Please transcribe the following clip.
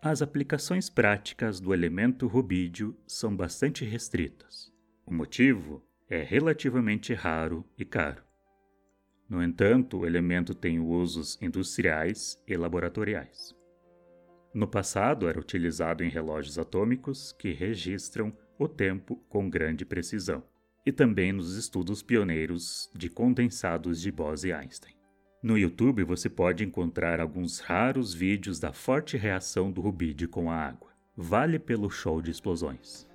As aplicações práticas do elemento rubídio são bastante restritas. O motivo é relativamente raro e caro. No entanto, o elemento tem usos industriais e laboratoriais. No passado, era utilizado em relógios atômicos que registram o tempo com grande precisão, e também nos estudos pioneiros de condensados de Bose-Einstein. No YouTube você pode encontrar alguns raros vídeos da forte reação do rubídio com a água. Vale pelo show de explosões.